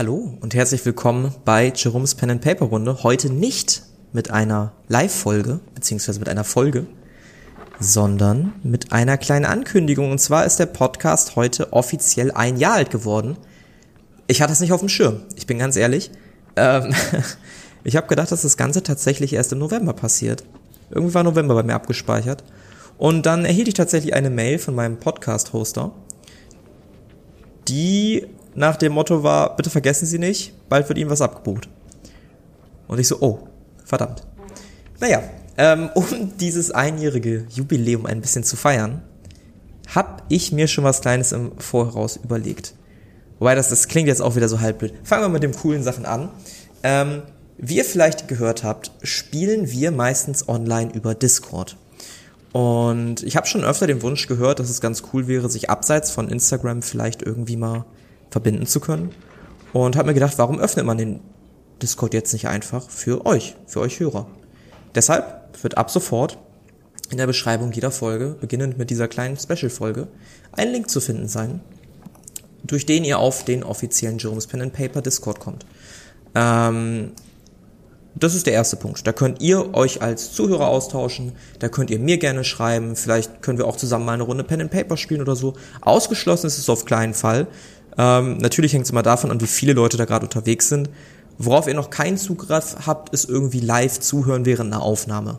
Hallo und herzlich willkommen bei Jerome's Pen and Paper Runde. Heute nicht mit einer Live-Folge, beziehungsweise mit einer Folge, sondern mit einer kleinen Ankündigung. Und zwar ist der Podcast heute offiziell ein Jahr alt geworden. Ich hatte es nicht auf dem Schirm, ich bin ganz ehrlich. Ähm, ich habe gedacht, dass das Ganze tatsächlich erst im November passiert. Irgendwie war November bei mir abgespeichert. Und dann erhielt ich tatsächlich eine Mail von meinem Podcast-Hoster, die nach dem Motto war, bitte vergessen Sie nicht, bald wird Ihnen was abgebucht. Und ich so, oh, verdammt. Naja, ähm, um dieses einjährige Jubiläum ein bisschen zu feiern, habe ich mir schon was Kleines im Voraus überlegt. Wobei das, das klingt jetzt auch wieder so halb blöd. Fangen wir mit den coolen Sachen an. Ähm, wie ihr vielleicht gehört habt, spielen wir meistens online über Discord. Und ich habe schon öfter den Wunsch gehört, dass es ganz cool wäre, sich abseits von Instagram vielleicht irgendwie mal verbinden zu können. Und habe mir gedacht, warum öffnet man den Discord jetzt nicht einfach für euch, für euch Hörer? Deshalb wird ab sofort in der Beschreibung jeder Folge, beginnend mit dieser kleinen Special-Folge, ein Link zu finden sein, durch den ihr auf den offiziellen Jerome's Pen and Paper Discord kommt. Ähm, das ist der erste Punkt. Da könnt ihr euch als Zuhörer austauschen, da könnt ihr mir gerne schreiben, vielleicht können wir auch zusammen mal eine Runde Pen and Paper spielen oder so. Ausgeschlossen ist es auf kleinen Fall. Ähm, natürlich hängt es immer davon an, wie viele Leute da gerade unterwegs sind. Worauf ihr noch keinen Zugriff habt, ist irgendwie live zuhören während einer Aufnahme.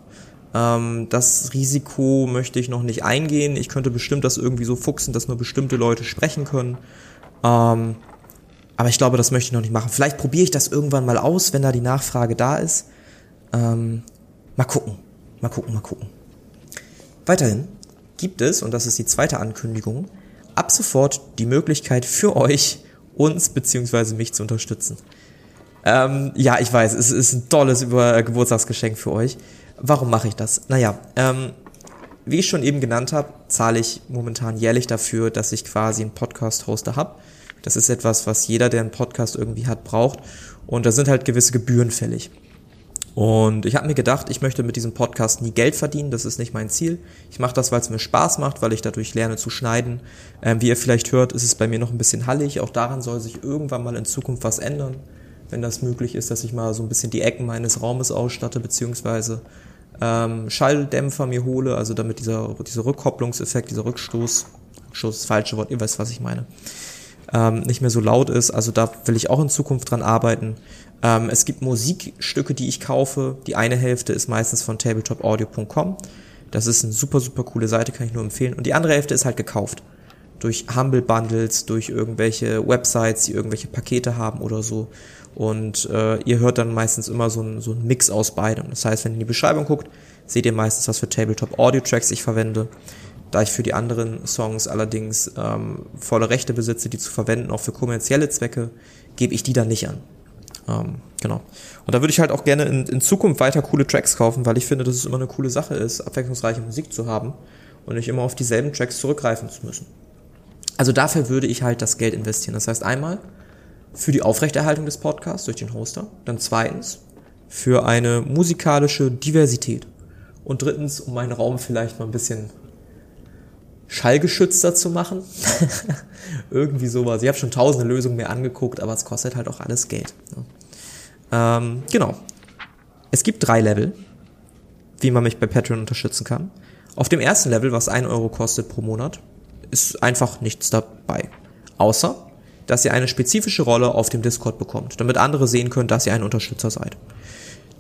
Ähm, das Risiko möchte ich noch nicht eingehen. Ich könnte bestimmt das irgendwie so fuchsen, dass nur bestimmte Leute sprechen können. Ähm, aber ich glaube, das möchte ich noch nicht machen. Vielleicht probiere ich das irgendwann mal aus, wenn da die Nachfrage da ist. Ähm, mal gucken. Mal gucken, mal gucken. Weiterhin gibt es, und das ist die zweite Ankündigung, ab sofort die Möglichkeit für euch, uns beziehungsweise mich zu unterstützen. Ähm, ja, ich weiß, es ist ein tolles Über Geburtstagsgeschenk für euch. Warum mache ich das? Naja, ähm, wie ich schon eben genannt habe, zahle ich momentan jährlich dafür, dass ich quasi einen Podcast-Hoster habe das ist etwas, was jeder, der einen Podcast irgendwie hat, braucht. Und da sind halt gewisse Gebühren fällig. Und ich habe mir gedacht, ich möchte mit diesem Podcast nie Geld verdienen, das ist nicht mein Ziel. Ich mache das, weil es mir Spaß macht, weil ich dadurch lerne zu schneiden. Ähm, wie ihr vielleicht hört, ist es bei mir noch ein bisschen hallig. Auch daran soll sich irgendwann mal in Zukunft was ändern, wenn das möglich ist, dass ich mal so ein bisschen die Ecken meines Raumes ausstatte, beziehungsweise ähm, Schalldämpfer mir hole, also damit dieser, dieser Rückkopplungseffekt, dieser Rückstoß, Stoß ist das falsche Wort, ihr wisst, was ich meine, ähm, nicht mehr so laut ist. Also da will ich auch in Zukunft dran arbeiten. Ähm, es gibt Musikstücke, die ich kaufe. Die eine Hälfte ist meistens von tabletopaudio.com. Das ist eine super, super coole Seite, kann ich nur empfehlen. Und die andere Hälfte ist halt gekauft. Durch Humble Bundles, durch irgendwelche Websites, die irgendwelche Pakete haben oder so. Und äh, ihr hört dann meistens immer so ein, so ein Mix aus beidem. Das heißt, wenn ihr in die Beschreibung guckt, seht ihr meistens, was für Tabletop Audio Tracks ich verwende. Da ich für die anderen Songs allerdings ähm, volle Rechte besitze, die zu verwenden, auch für kommerzielle Zwecke, gebe ich die dann nicht an. Ähm, genau. Und da würde ich halt auch gerne in, in Zukunft weiter coole Tracks kaufen, weil ich finde, dass es immer eine coole Sache ist, abwechslungsreiche Musik zu haben und nicht immer auf dieselben Tracks zurückgreifen zu müssen. Also dafür würde ich halt das Geld investieren. Das heißt einmal für die Aufrechterhaltung des Podcasts durch den Hoster, dann zweitens für eine musikalische Diversität und drittens, um meinen Raum vielleicht mal ein bisschen schallgeschützter zu machen. Irgendwie sowas. Ich habe schon tausende Lösungen mir angeguckt, aber es kostet halt auch alles Geld. Ne? Ähm, genau. Es gibt drei Level, wie man mich bei Patreon unterstützen kann. Auf dem ersten Level, was ein Euro kostet pro Monat, ist einfach nichts dabei. Außer, dass ihr eine spezifische Rolle auf dem Discord bekommt, damit andere sehen können, dass ihr ein Unterstützer seid.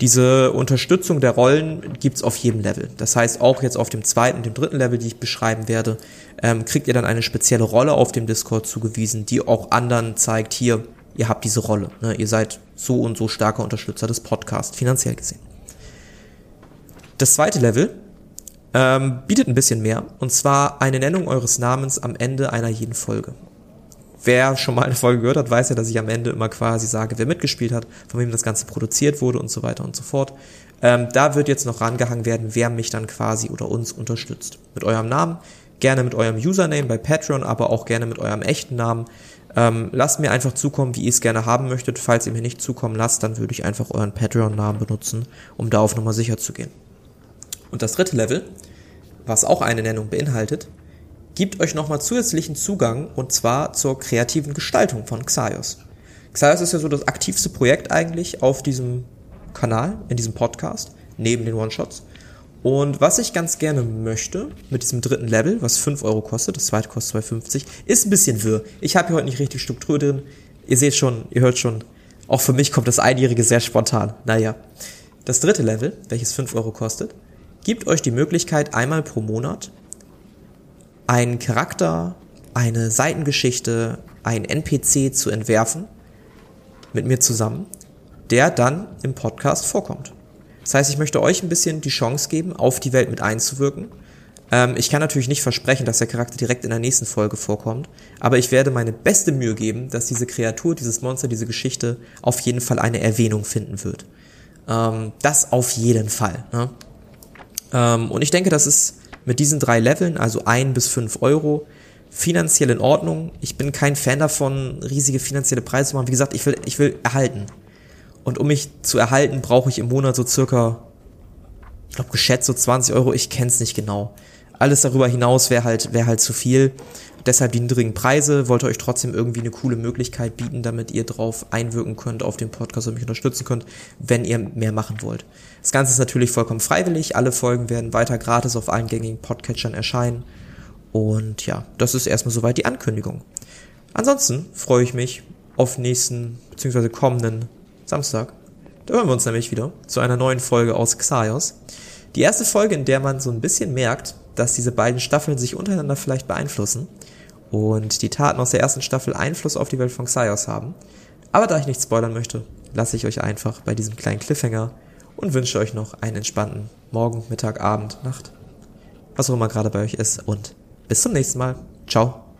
Diese Unterstützung der Rollen gibt's auf jedem Level. Das heißt, auch jetzt auf dem zweiten, dem dritten Level, die ich beschreiben werde, ähm, kriegt ihr dann eine spezielle Rolle auf dem Discord zugewiesen, die auch anderen zeigt, hier, ihr habt diese Rolle. Ne? Ihr seid so und so starker Unterstützer des Podcasts, finanziell gesehen. Das zweite Level ähm, bietet ein bisschen mehr, und zwar eine Nennung eures Namens am Ende einer jeden Folge wer schon mal eine Folge gehört hat, weiß ja, dass ich am Ende immer quasi sage, wer mitgespielt hat, von wem das Ganze produziert wurde und so weiter und so fort. Ähm, da wird jetzt noch rangehangen werden, wer mich dann quasi oder uns unterstützt. Mit eurem Namen, gerne mit eurem Username bei Patreon, aber auch gerne mit eurem echten Namen. Ähm, lasst mir einfach zukommen, wie ihr es gerne haben möchtet. Falls ihr mir nicht zukommen lasst, dann würde ich einfach euren Patreon-Namen benutzen, um da auf Nummer sicher zu gehen. Und das dritte Level, was auch eine Nennung beinhaltet, gibt euch nochmal zusätzlichen Zugang und zwar zur kreativen Gestaltung von Xaios. Xayos ist ja so das aktivste Projekt eigentlich auf diesem Kanal, in diesem Podcast, neben den One-Shots. Und was ich ganz gerne möchte, mit diesem dritten Level, was 5 Euro kostet, das zweite kostet 2,50, ist ein bisschen wirr. Ich habe hier heute nicht richtig Struktur drin. Ihr seht schon, ihr hört schon, auch für mich kommt das Einjährige sehr spontan. Naja. Das dritte Level, welches 5 Euro kostet, gibt euch die Möglichkeit, einmal pro Monat einen Charakter, eine Seitengeschichte, einen NPC zu entwerfen, mit mir zusammen, der dann im Podcast vorkommt. Das heißt, ich möchte euch ein bisschen die Chance geben, auf die Welt mit einzuwirken. Ähm, ich kann natürlich nicht versprechen, dass der Charakter direkt in der nächsten Folge vorkommt, aber ich werde meine beste Mühe geben, dass diese Kreatur, dieses Monster, diese Geschichte auf jeden Fall eine Erwähnung finden wird. Ähm, das auf jeden Fall. Ne? Ähm, und ich denke, das ist mit diesen drei Leveln, also ein bis fünf Euro, finanziell in Ordnung. Ich bin kein Fan davon, riesige finanzielle Preise zu machen. Wie gesagt, ich will, ich will erhalten. Und um mich zu erhalten, brauche ich im Monat so circa, ich glaube geschätzt so 20 Euro, ich kenn's nicht genau. Alles darüber hinaus wäre halt, wäre halt zu viel. Deshalb die niedrigen Preise, wollte euch trotzdem irgendwie eine coole Möglichkeit bieten, damit ihr drauf einwirken könnt auf den Podcast und mich unterstützen könnt, wenn ihr mehr machen wollt. Das Ganze ist natürlich vollkommen freiwillig. Alle Folgen werden weiter gratis auf allen gängigen Podcatchern erscheinen. Und ja, das ist erstmal soweit die Ankündigung. Ansonsten freue ich mich auf nächsten bzw. kommenden Samstag. Da hören wir uns nämlich wieder zu einer neuen Folge aus Xaios. Die erste Folge, in der man so ein bisschen merkt, dass diese beiden Staffeln sich untereinander vielleicht beeinflussen und die Taten aus der ersten Staffel Einfluss auf die Welt von Xaios haben. Aber da ich nicht spoilern möchte, lasse ich euch einfach bei diesem kleinen Cliffhanger und wünsche euch noch einen entspannten Morgen, Mittag, Abend, Nacht, was auch immer gerade bei euch ist und bis zum nächsten Mal. Ciao.